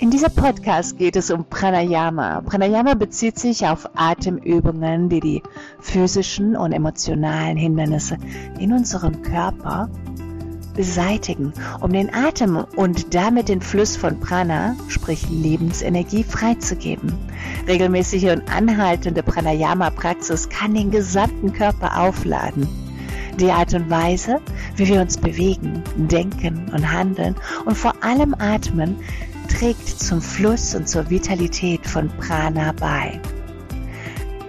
In dieser Podcast geht es um Pranayama. Pranayama bezieht sich auf Atemübungen, die die physischen und emotionalen Hindernisse in unserem Körper beseitigen, um den Atem und damit den Fluss von Prana, sprich Lebensenergie, freizugeben. Regelmäßige und anhaltende Pranayama-Praxis kann den gesamten Körper aufladen. Die Art und Weise, wie wir uns bewegen, denken und handeln und vor allem atmen, trägt zum Fluss und zur Vitalität von Prana bei,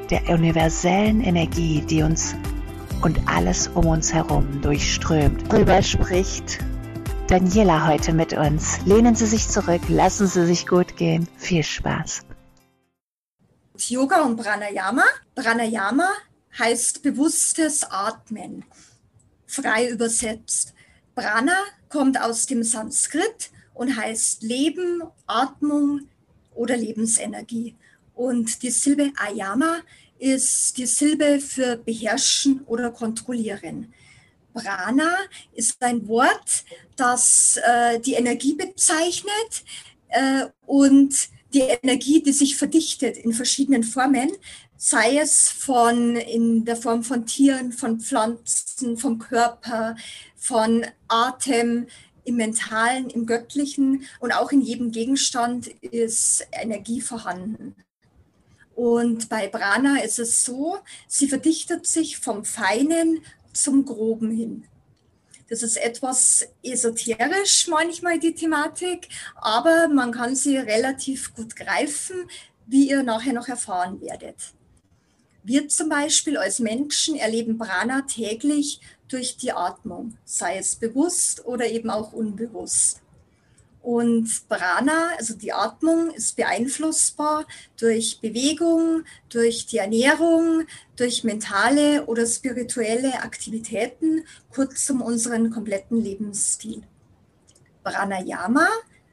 der universellen Energie, die uns und alles um uns herum durchströmt. Darüber spricht Daniela heute mit uns. Lehnen Sie sich zurück, lassen Sie sich gut gehen. Viel Spaß. Yoga und Pranayama. Pranayama heißt bewusstes Atmen, frei übersetzt. Prana kommt aus dem Sanskrit und heißt Leben, Atmung oder Lebensenergie. Und die Silbe Ayama ist die Silbe für beherrschen oder kontrollieren. Prana ist ein Wort, das äh, die Energie bezeichnet äh, und die Energie, die sich verdichtet in verschiedenen Formen, sei es von in der Form von Tieren, von Pflanzen, vom Körper, von Atem, im Mentalen, im Göttlichen und auch in jedem Gegenstand ist Energie vorhanden. Und bei Prana ist es so, sie verdichtet sich vom Feinen zum Groben hin. Das ist etwas esoterisch manchmal die Thematik, aber man kann sie relativ gut greifen, wie ihr nachher noch erfahren werdet. Wir zum Beispiel als Menschen erleben Prana täglich durch die Atmung, sei es bewusst oder eben auch unbewusst. Und Prana, also die Atmung, ist beeinflussbar durch Bewegung, durch die Ernährung, durch mentale oder spirituelle Aktivitäten, kurzum unseren kompletten Lebensstil. Pranayama,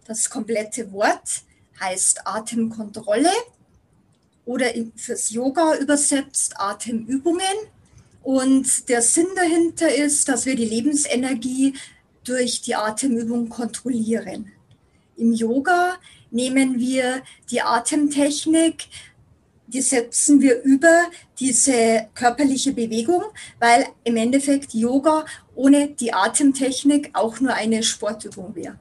das komplette Wort, heißt Atemkontrolle oder fürs Yoga übersetzt Atemübungen und der Sinn dahinter ist, dass wir die Lebensenergie durch die Atemübung kontrollieren. Im Yoga nehmen wir die Atemtechnik, die setzen wir über diese körperliche Bewegung, weil im Endeffekt Yoga ohne die Atemtechnik auch nur eine Sportübung wäre.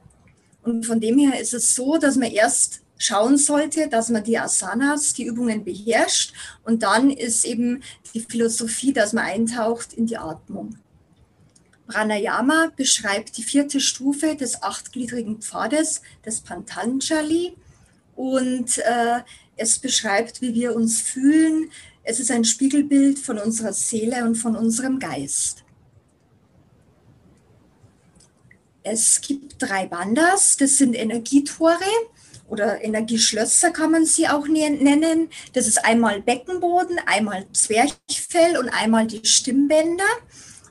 Und von dem her ist es so, dass man erst schauen sollte, dass man die Asanas, die Übungen beherrscht. Und dann ist eben die Philosophie, dass man eintaucht in die Atmung. Pranayama beschreibt die vierte Stufe des achtgliedrigen Pfades des Pantanjali und äh, es beschreibt, wie wir uns fühlen. Es ist ein Spiegelbild von unserer Seele und von unserem Geist. Es gibt drei Bandas, das sind Energietore oder Energieschlösser kann man sie auch nennen. Das ist einmal Beckenboden, einmal Zwerchfell und einmal die Stimmbänder.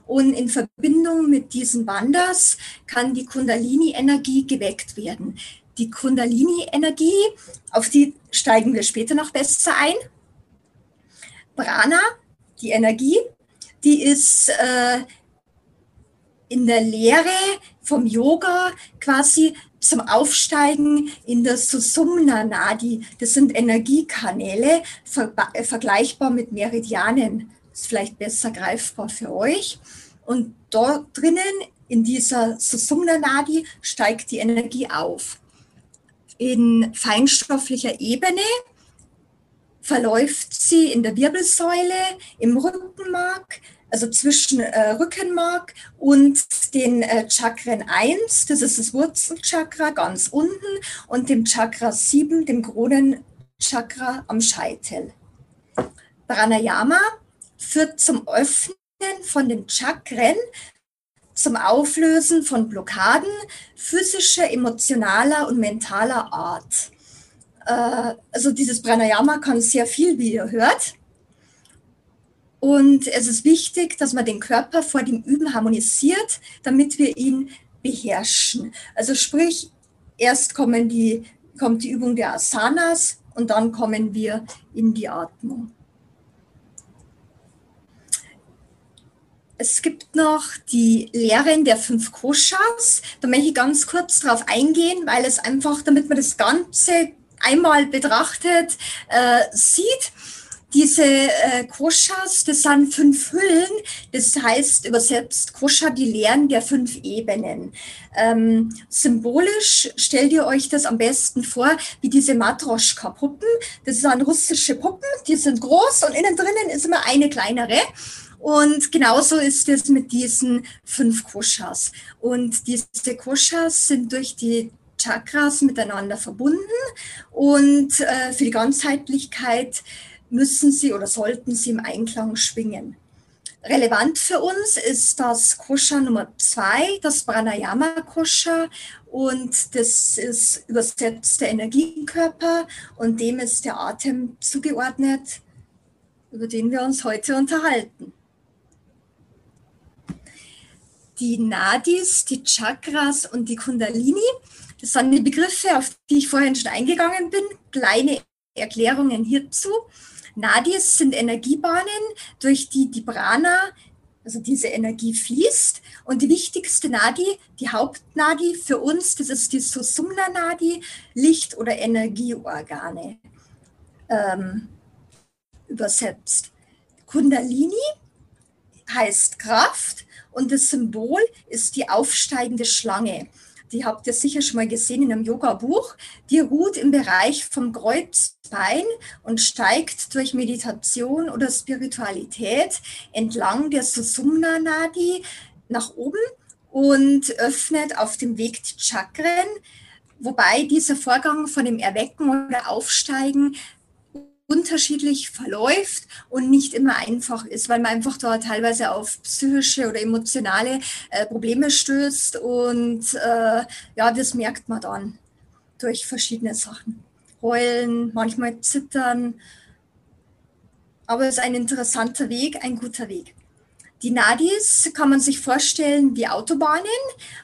Und in Verbindung mit diesen Bandas kann die Kundalini-Energie geweckt werden. Die Kundalini-Energie, auf die steigen wir später noch besser ein. Prana, die Energie, die ist äh, in der Lehre vom Yoga quasi zum Aufsteigen in das Susumna Nadi. Das sind Energiekanäle, ver äh, vergleichbar mit Meridianen. Das ist vielleicht besser greifbar für euch. Und dort drinnen, in dieser Susumna Nadi, steigt die Energie auf. In feinstofflicher Ebene verläuft sie in der Wirbelsäule, im Rückenmark, also zwischen äh, Rückenmark und den äh, Chakren 1, das ist das Wurzelchakra ganz unten, und dem Chakra 7, dem Kronenchakra am Scheitel. Pranayama führt zum Öffnen von den Chakren, zum Auflösen von Blockaden physischer, emotionaler und mentaler Art. Äh, also dieses Pranayama kann sehr viel, wie ihr hört. Und es ist wichtig, dass man den Körper vor dem Üben harmonisiert, damit wir ihn beherrschen. Also sprich, erst kommen die, kommt die Übung der Asanas und dann kommen wir in die Atmung. es gibt noch die Lehren der fünf Koshas. Da möchte ich ganz kurz drauf eingehen, weil es einfach, damit man das Ganze einmal betrachtet äh, sieht. Diese äh, Koshas, das sind fünf Hüllen, das heißt übersetzt Kosha, die Lehren der fünf Ebenen. Ähm, symbolisch stellt ihr euch das am besten vor wie diese Matroschka-Puppen. Das sind russische Puppen, die sind groß und innen drinnen ist immer eine kleinere. Und genauso ist es mit diesen fünf Koshas. Und diese Koshas sind durch die Chakras miteinander verbunden und äh, für die Ganzheitlichkeit müssen sie oder sollten sie im Einklang schwingen. Relevant für uns ist das Kosha Nummer zwei, das Pranayama Kosha. Und das ist übersetzt der Energiekörper und dem ist der Atem zugeordnet, über den wir uns heute unterhalten. Die Nadis, die Chakras und die Kundalini, das sind die Begriffe, auf die ich vorhin schon eingegangen bin. Kleine Erklärungen hierzu. Nadis sind Energiebahnen, durch die die Prana, also diese Energie fließt. Und die wichtigste Nadi, die Hauptnadi für uns, das ist die Susumna Nadi, Licht- oder Energieorgane ähm, übersetzt. Kundalini heißt Kraft und das Symbol ist die aufsteigende Schlange die habt ihr sicher schon mal gesehen in einem Yoga-Buch, die ruht im Bereich vom Kreuzbein und steigt durch Meditation oder Spiritualität entlang der Susumna Nadi nach oben und öffnet auf dem Weg die Chakren, wobei dieser Vorgang von dem Erwecken oder Aufsteigen unterschiedlich verläuft und nicht immer einfach ist, weil man einfach da teilweise auf psychische oder emotionale äh, Probleme stößt und äh, ja, das merkt man dann durch verschiedene Sachen. Heulen, manchmal zittern, aber es ist ein interessanter Weg, ein guter Weg. Die Nadis kann man sich vorstellen wie Autobahnen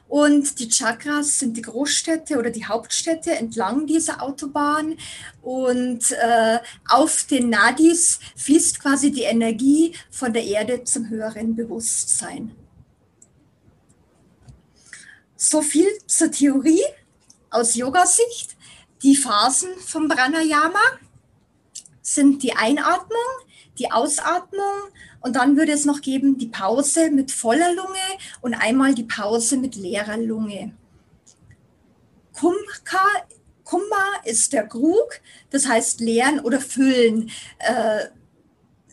und die Chakras sind die Großstädte oder die Hauptstädte entlang dieser Autobahn. Und äh, auf den Nadis fließt quasi die Energie von der Erde zum höheren Bewusstsein. So viel zur Theorie aus Yoga-Sicht. Die Phasen vom Pranayama sind die Einatmung, die Ausatmung und dann würde es noch geben die Pause mit voller Lunge und einmal die Pause mit leerer Lunge. Kumka, Kumma ist der Krug, das heißt leeren oder füllen. Äh,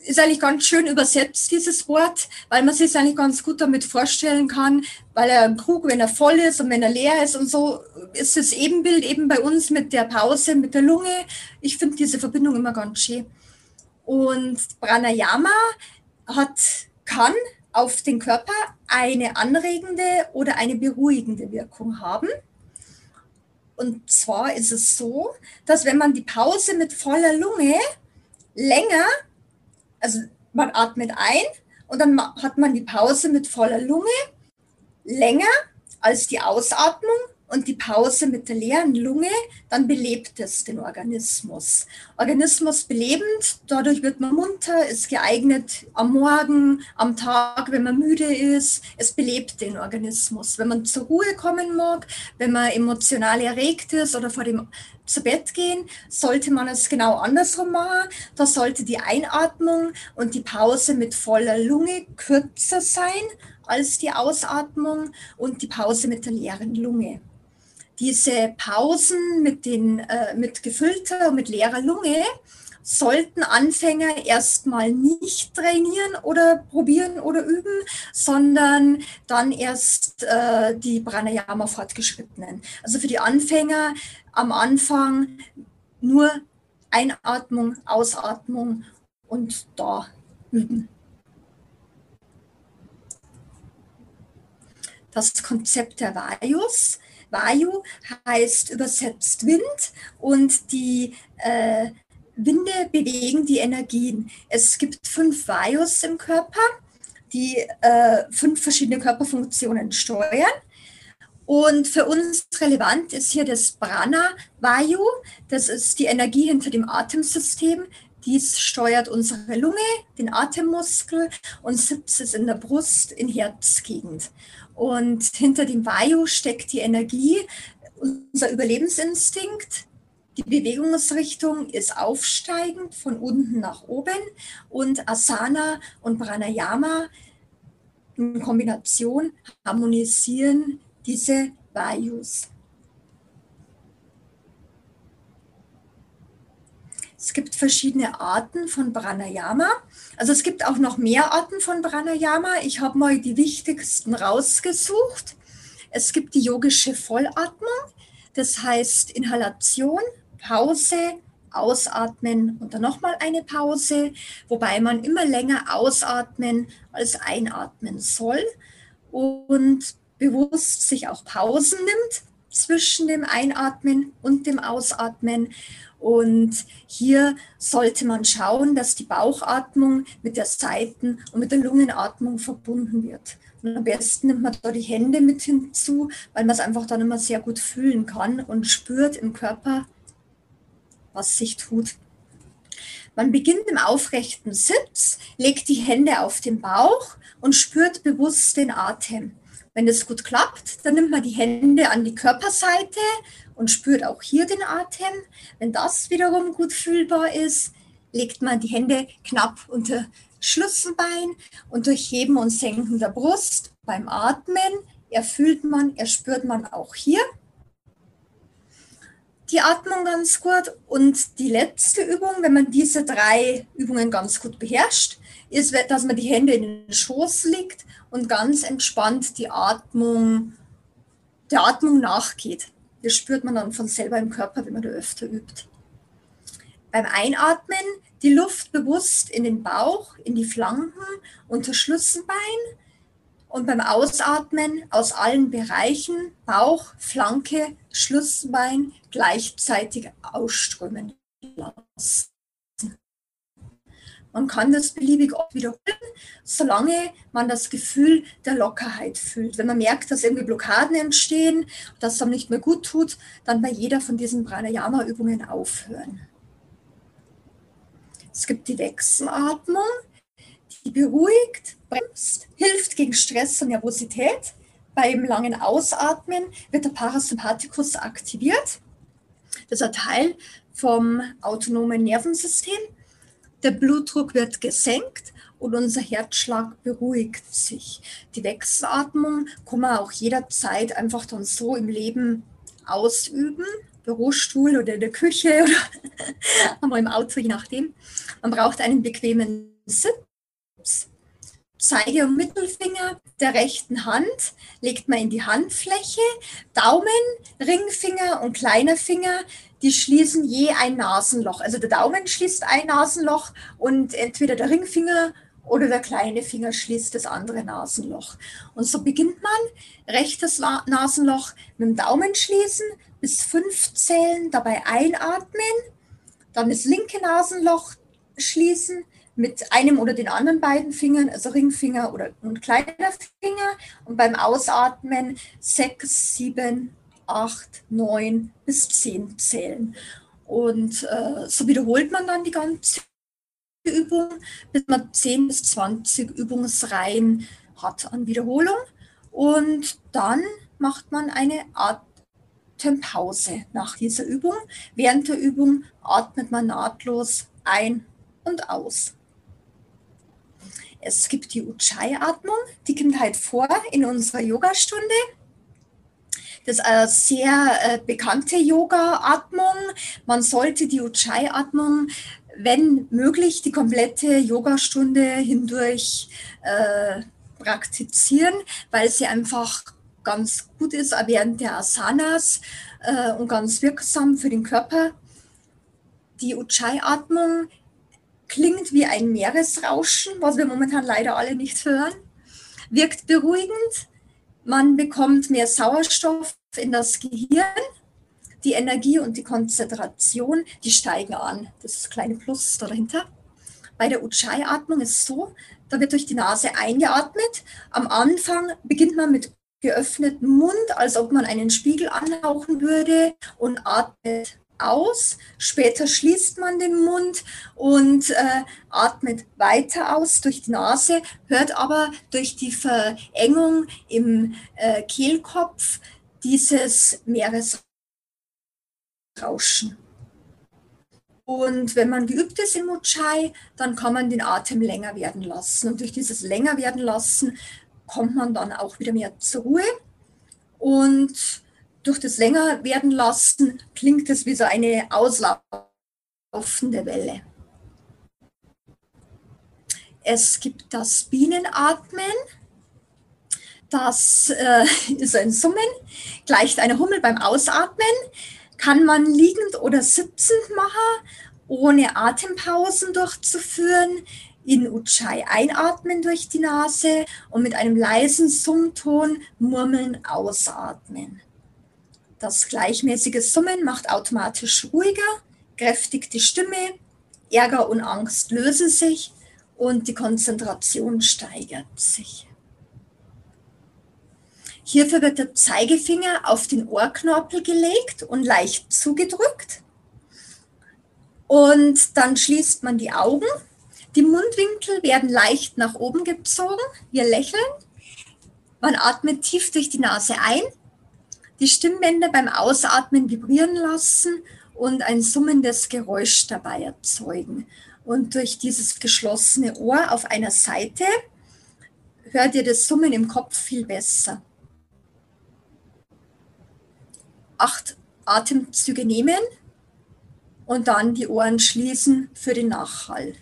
ist eigentlich ganz schön übersetzt, dieses Wort, weil man sich eigentlich ganz gut damit vorstellen kann, weil er ein Krug, wenn er voll ist und wenn er leer ist und so, ist das Ebenbild eben bei uns mit der Pause, mit der Lunge. Ich finde diese Verbindung immer ganz schön. Und Pranayama hat, kann auf den Körper eine anregende oder eine beruhigende Wirkung haben. Und zwar ist es so, dass wenn man die Pause mit voller Lunge länger, also man atmet ein und dann hat man die Pause mit voller Lunge länger als die Ausatmung und die Pause mit der leeren Lunge, dann belebt es den Organismus. Organismus belebend, dadurch wird man munter, ist geeignet am Morgen, am Tag, wenn man müde ist. Es belebt den Organismus. Wenn man zur Ruhe kommen mag, wenn man emotional erregt ist oder vor dem zu Bett gehen, sollte man es genau andersrum machen. Da sollte die Einatmung und die Pause mit voller Lunge kürzer sein als die Ausatmung und die Pause mit der leeren Lunge diese Pausen mit, den, äh, mit gefüllter und mit leerer Lunge sollten Anfänger erstmal nicht trainieren oder probieren oder üben, sondern dann erst äh, die Pranayama fortgeschrittenen. Also für die Anfänger am Anfang nur Einatmung, Ausatmung und da üben. Das Konzept der Vayus Vayu heißt übersetzt Wind und die äh, Winde bewegen die Energien. Es gibt fünf Vayus im Körper, die äh, fünf verschiedene Körperfunktionen steuern. Und für uns relevant ist hier das Prana Vayu. Das ist die Energie hinter dem Atemsystem, Dies steuert unsere Lunge, den Atemmuskel und sitzt es in der Brust, in Herzgegend. Und hinter dem Vayu steckt die Energie, unser Überlebensinstinkt. Die Bewegungsrichtung ist aufsteigend von unten nach oben und Asana und Pranayama in Kombination harmonisieren diese Vayus. Es gibt verschiedene Arten von Pranayama. Also es gibt auch noch mehr Arten von Pranayama. Ich habe mal die wichtigsten rausgesucht. Es gibt die yogische Vollatmung, das heißt Inhalation, Pause, Ausatmen und dann nochmal eine Pause, wobei man immer länger ausatmen als einatmen soll und bewusst sich auch Pausen nimmt zwischen dem Einatmen und dem Ausatmen und hier sollte man schauen, dass die Bauchatmung mit der Seiten- und mit der Lungenatmung verbunden wird. Und am besten nimmt man da die Hände mit hinzu, weil man es einfach dann immer sehr gut fühlen kann und spürt im Körper, was sich tut. Man beginnt im aufrechten Sitz, legt die Hände auf den Bauch und spürt bewusst den Atem. Wenn das gut klappt, dann nimmt man die Hände an die Körperseite und spürt auch hier den Atem. Wenn das wiederum gut fühlbar ist, legt man die Hände knapp unter Schlüsselbein und durch Heben und Senken der Brust beim Atmen erfüllt man, erspürt man auch hier die Atmung ganz gut. Und die letzte Übung, wenn man diese drei Übungen ganz gut beherrscht, ist, dass man die Hände in den Schoß legt und ganz entspannt die Atmung, der Atmung nachgeht. Das spürt man dann von selber im Körper, wenn man da öfter übt. Beim Einatmen die Luft bewusst in den Bauch, in die Flanken, unter Schlüsselbein und beim Ausatmen aus allen Bereichen, Bauch, Flanke, Schlüsselbein gleichzeitig ausströmen lassen. Man kann das beliebig oft wiederholen, solange man das Gefühl der Lockerheit fühlt. Wenn man merkt, dass irgendwie Blockaden entstehen, dass es einem nicht mehr gut tut, dann bei jeder von diesen Pranayama-Übungen aufhören. Es gibt die Wechselatmung, die beruhigt, bremst, hilft gegen Stress und Nervosität. Beim langen Ausatmen wird der Parasympathikus aktiviert. Das ist ein Teil vom autonomen Nervensystem der Blutdruck wird gesenkt und unser Herzschlag beruhigt sich. Die Wechselatmung kann man auch jederzeit einfach dann so im Leben ausüben. Bürostuhl oder in der Küche oder im Auto, je nachdem. Man braucht einen bequemen Sitz. Zeige- und Mittelfinger der rechten Hand legt man in die Handfläche. Daumen, Ringfinger und kleiner Finger die schließen je ein Nasenloch. Also der Daumen schließt ein Nasenloch und entweder der Ringfinger oder der kleine Finger schließt das andere Nasenloch. Und so beginnt man rechtes Nasenloch mit dem Daumen schließen, bis fünf zählen, dabei einatmen, dann das linke Nasenloch schließen mit einem oder den anderen beiden Fingern, also Ringfinger oder und kleiner Finger und beim Ausatmen sechs, sieben, acht, neun bis zehn zählen. Und äh, so wiederholt man dann die ganze Übung, bis man 10 bis 20 Übungsreihen hat an Wiederholung. Und dann macht man eine Atempause nach dieser Übung. Während der Übung atmet man nahtlos ein und aus. Es gibt die Ujjayi-Atmung, die kommt halt vor in unserer Yogastunde. Das ist eine sehr äh, bekannte Yoga-Atmung. Man sollte die Ujjayi-Atmung, wenn möglich, die komplette Yogastunde hindurch äh, praktizieren, weil sie einfach ganz gut ist während der Asanas äh, und ganz wirksam für den Körper. Die Ujjayi-Atmung klingt wie ein Meeresrauschen, was wir momentan leider alle nicht hören, wirkt beruhigend, man bekommt mehr Sauerstoff in das Gehirn. Die Energie und die Konzentration, die steigen an. Das ist das kleine Plus dahinter. Bei der Ujjayi-Atmung ist es so, da wird durch die Nase eingeatmet. Am Anfang beginnt man mit geöffnetem Mund, als ob man einen Spiegel anhauchen würde und atmet aus, später schließt man den Mund und äh, atmet weiter aus durch die Nase, hört aber durch die Verengung im äh, Kehlkopf dieses Meeresrauschen. Und wenn man geübt ist in Mujai, dann kann man den Atem länger werden lassen. Und durch dieses länger werden lassen kommt man dann auch wieder mehr zur Ruhe. Und durch das länger werden lassen klingt es wie so eine auslaufende Welle. Es gibt das Bienenatmen. Das äh, ist ein Summen, gleicht einer Hummel beim Ausatmen. Kann man liegend oder sitzend machen, ohne Atempausen durchzuführen. In Ujjayi einatmen durch die Nase und mit einem leisen Summton murmeln ausatmen. Das gleichmäßige Summen macht automatisch ruhiger, kräftigt die Stimme, Ärger und Angst lösen sich und die Konzentration steigert sich. Hierfür wird der Zeigefinger auf den Ohrknorpel gelegt und leicht zugedrückt. Und dann schließt man die Augen. Die Mundwinkel werden leicht nach oben gezogen. Wir lächeln. Man atmet tief durch die Nase ein die Stimmbänder beim Ausatmen vibrieren lassen und ein summendes Geräusch dabei erzeugen. Und durch dieses geschlossene Ohr auf einer Seite hört ihr das Summen im Kopf viel besser. Acht Atemzüge nehmen und dann die Ohren schließen für den Nachhall.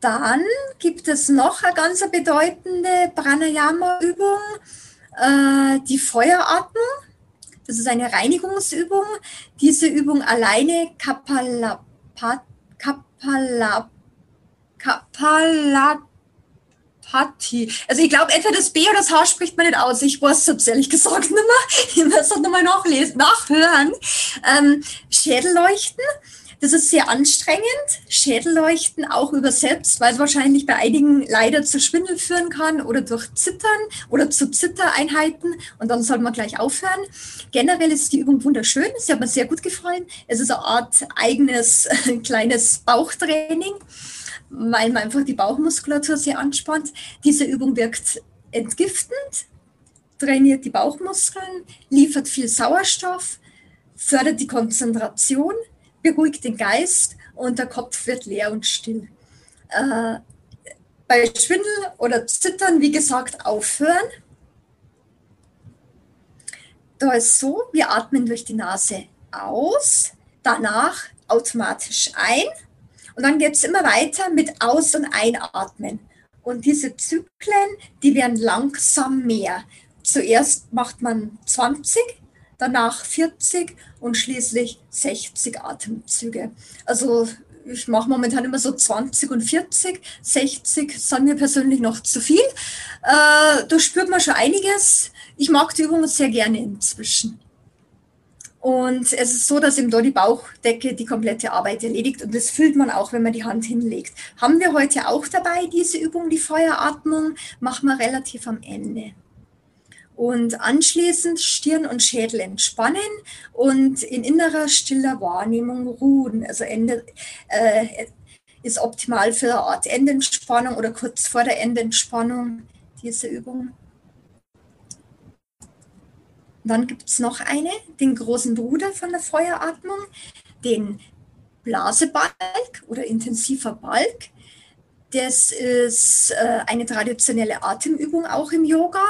Dann gibt es noch eine ganz bedeutende Pranayama-Übung, äh, die Feueratmung. Das ist eine Reinigungsübung. Diese Übung alleine Kapalapat, Kapala, Kapalapati. Also ich glaube, entweder das B oder das H spricht man nicht aus. Ich weiß es ehrlich gesagt nicht mehr. Ich muss es nochmal nachlesen, nachhören. Ähm, Schädelleuchten das ist sehr anstrengend. Schädelleuchten auch übersetzt, weil es wahrscheinlich bei einigen leider zu Schwindel führen kann oder durch Zittern oder zu Zittereinheiten. Und dann soll man gleich aufhören. Generell ist die Übung wunderschön. Sie hat mir sehr gut gefallen. Es ist eine Art eigenes kleines Bauchtraining, weil man einfach die Bauchmuskulatur sehr anspannt. Diese Übung wirkt entgiftend, trainiert die Bauchmuskeln, liefert viel Sauerstoff, fördert die Konzentration, beruhigt den Geist und der Kopf wird leer und still. Äh, bei Schwindel oder Zittern, wie gesagt, aufhören. Da ist so, wir atmen durch die Nase aus, danach automatisch ein und dann geht es immer weiter mit Aus- und Einatmen. Und diese Zyklen, die werden langsam mehr. Zuerst macht man 20, danach 40 und schließlich 60 Atemzüge. Also ich mache momentan immer so 20 und 40. 60 sind mir persönlich noch zu viel. Äh, da spürt man schon einiges. Ich mag die Übungen sehr gerne inzwischen. Und es ist so, dass eben da die Bauchdecke die komplette Arbeit erledigt und das fühlt man auch, wenn man die Hand hinlegt. Haben wir heute auch dabei, diese Übung, die Feueratmung, machen wir relativ am Ende und anschließend Stirn und Schädel entspannen und in innerer stiller Wahrnehmung ruhen. Also Ende äh, ist optimal für eine Art Endentspannung oder kurz vor der Endentspannung diese Übung. Dann gibt es noch eine, den großen Bruder von der Feueratmung, den Blasebalg oder intensiver Balg. Das ist äh, eine traditionelle Atemübung auch im Yoga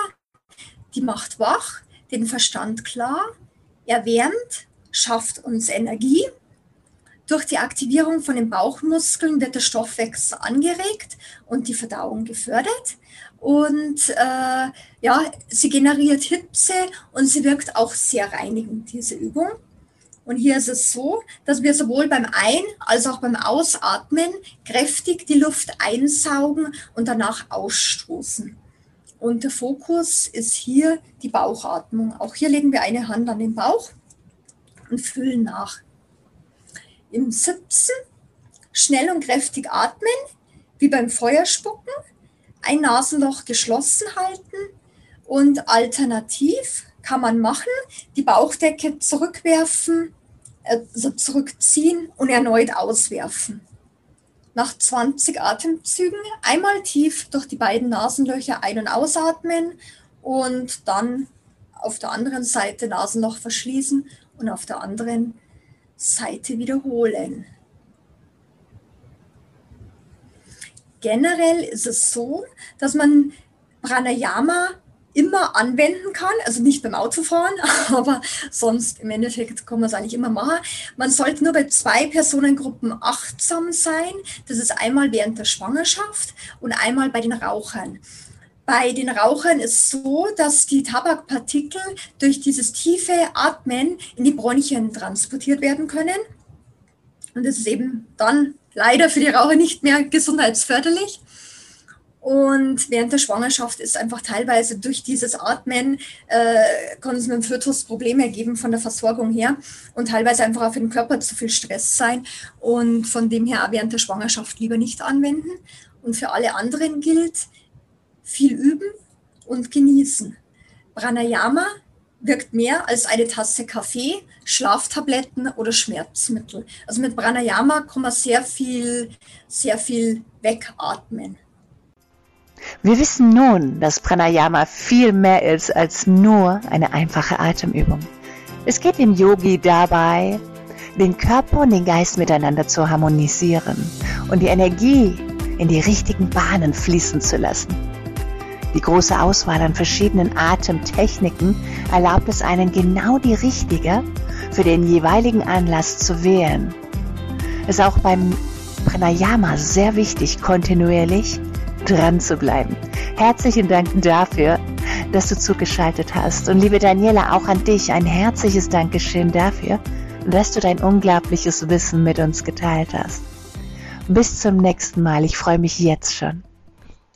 die macht wach, den Verstand klar, erwärmt, schafft uns Energie. Durch die Aktivierung von den Bauchmuskeln wird der Stoffwechsel angeregt und die Verdauung gefördert. Und äh, ja, sie generiert Hitze und sie wirkt auch sehr reinigend, diese Übung. Und hier ist es so, dass wir sowohl beim Ein- als auch beim Ausatmen kräftig die Luft einsaugen und danach ausstoßen. Und der Fokus ist hier die Bauchatmung. Auch hier legen wir eine Hand an den Bauch und füllen nach. Im Sitzen schnell und kräftig atmen, wie beim Feuerspucken, ein Nasenloch geschlossen halten Und alternativ kann man machen, die Bauchdecke zurückwerfen, also zurückziehen und erneut auswerfen. Nach 20 Atemzügen einmal tief durch die beiden Nasenlöcher ein- und ausatmen und dann auf der anderen Seite Nasenloch verschließen und auf der anderen Seite wiederholen. Generell ist es so, dass man Pranayama immer anwenden kann, also nicht beim Autofahren, aber sonst im Endeffekt kann man es eigentlich immer machen. Man sollte nur bei zwei Personengruppen achtsam sein. Das ist einmal während der Schwangerschaft und einmal bei den Rauchern. Bei den Rauchern ist so, dass die Tabakpartikel durch dieses tiefe Atmen in die Bronchien transportiert werden können. Und das ist eben dann leider für die Raucher nicht mehr gesundheitsförderlich. Und während der Schwangerschaft ist einfach teilweise durch dieses Atmen, äh, kann es mit dem Fötus Probleme geben von der Versorgung her und teilweise einfach auch für den Körper zu viel Stress sein. Und von dem her auch während der Schwangerschaft lieber nicht anwenden. Und für alle anderen gilt, viel üben und genießen. Pranayama wirkt mehr als eine Tasse Kaffee, Schlaftabletten oder Schmerzmittel. Also mit Pranayama kann man sehr viel, sehr viel wegatmen. Wir wissen nun, dass Pranayama viel mehr ist als nur eine einfache Atemübung. Es geht dem Yogi dabei, den Körper und den Geist miteinander zu harmonisieren und die Energie in die richtigen Bahnen fließen zu lassen. Die große Auswahl an verschiedenen Atemtechniken erlaubt es einen genau die richtige für den jeweiligen Anlass zu wählen. Es ist auch beim Pranayama sehr wichtig, kontinuierlich dran zu bleiben. Herzlichen Dank dafür, dass du zugeschaltet hast. Und liebe Daniela, auch an dich ein herzliches Dankeschön dafür, dass du dein unglaubliches Wissen mit uns geteilt hast. Bis zum nächsten Mal. Ich freue mich jetzt schon.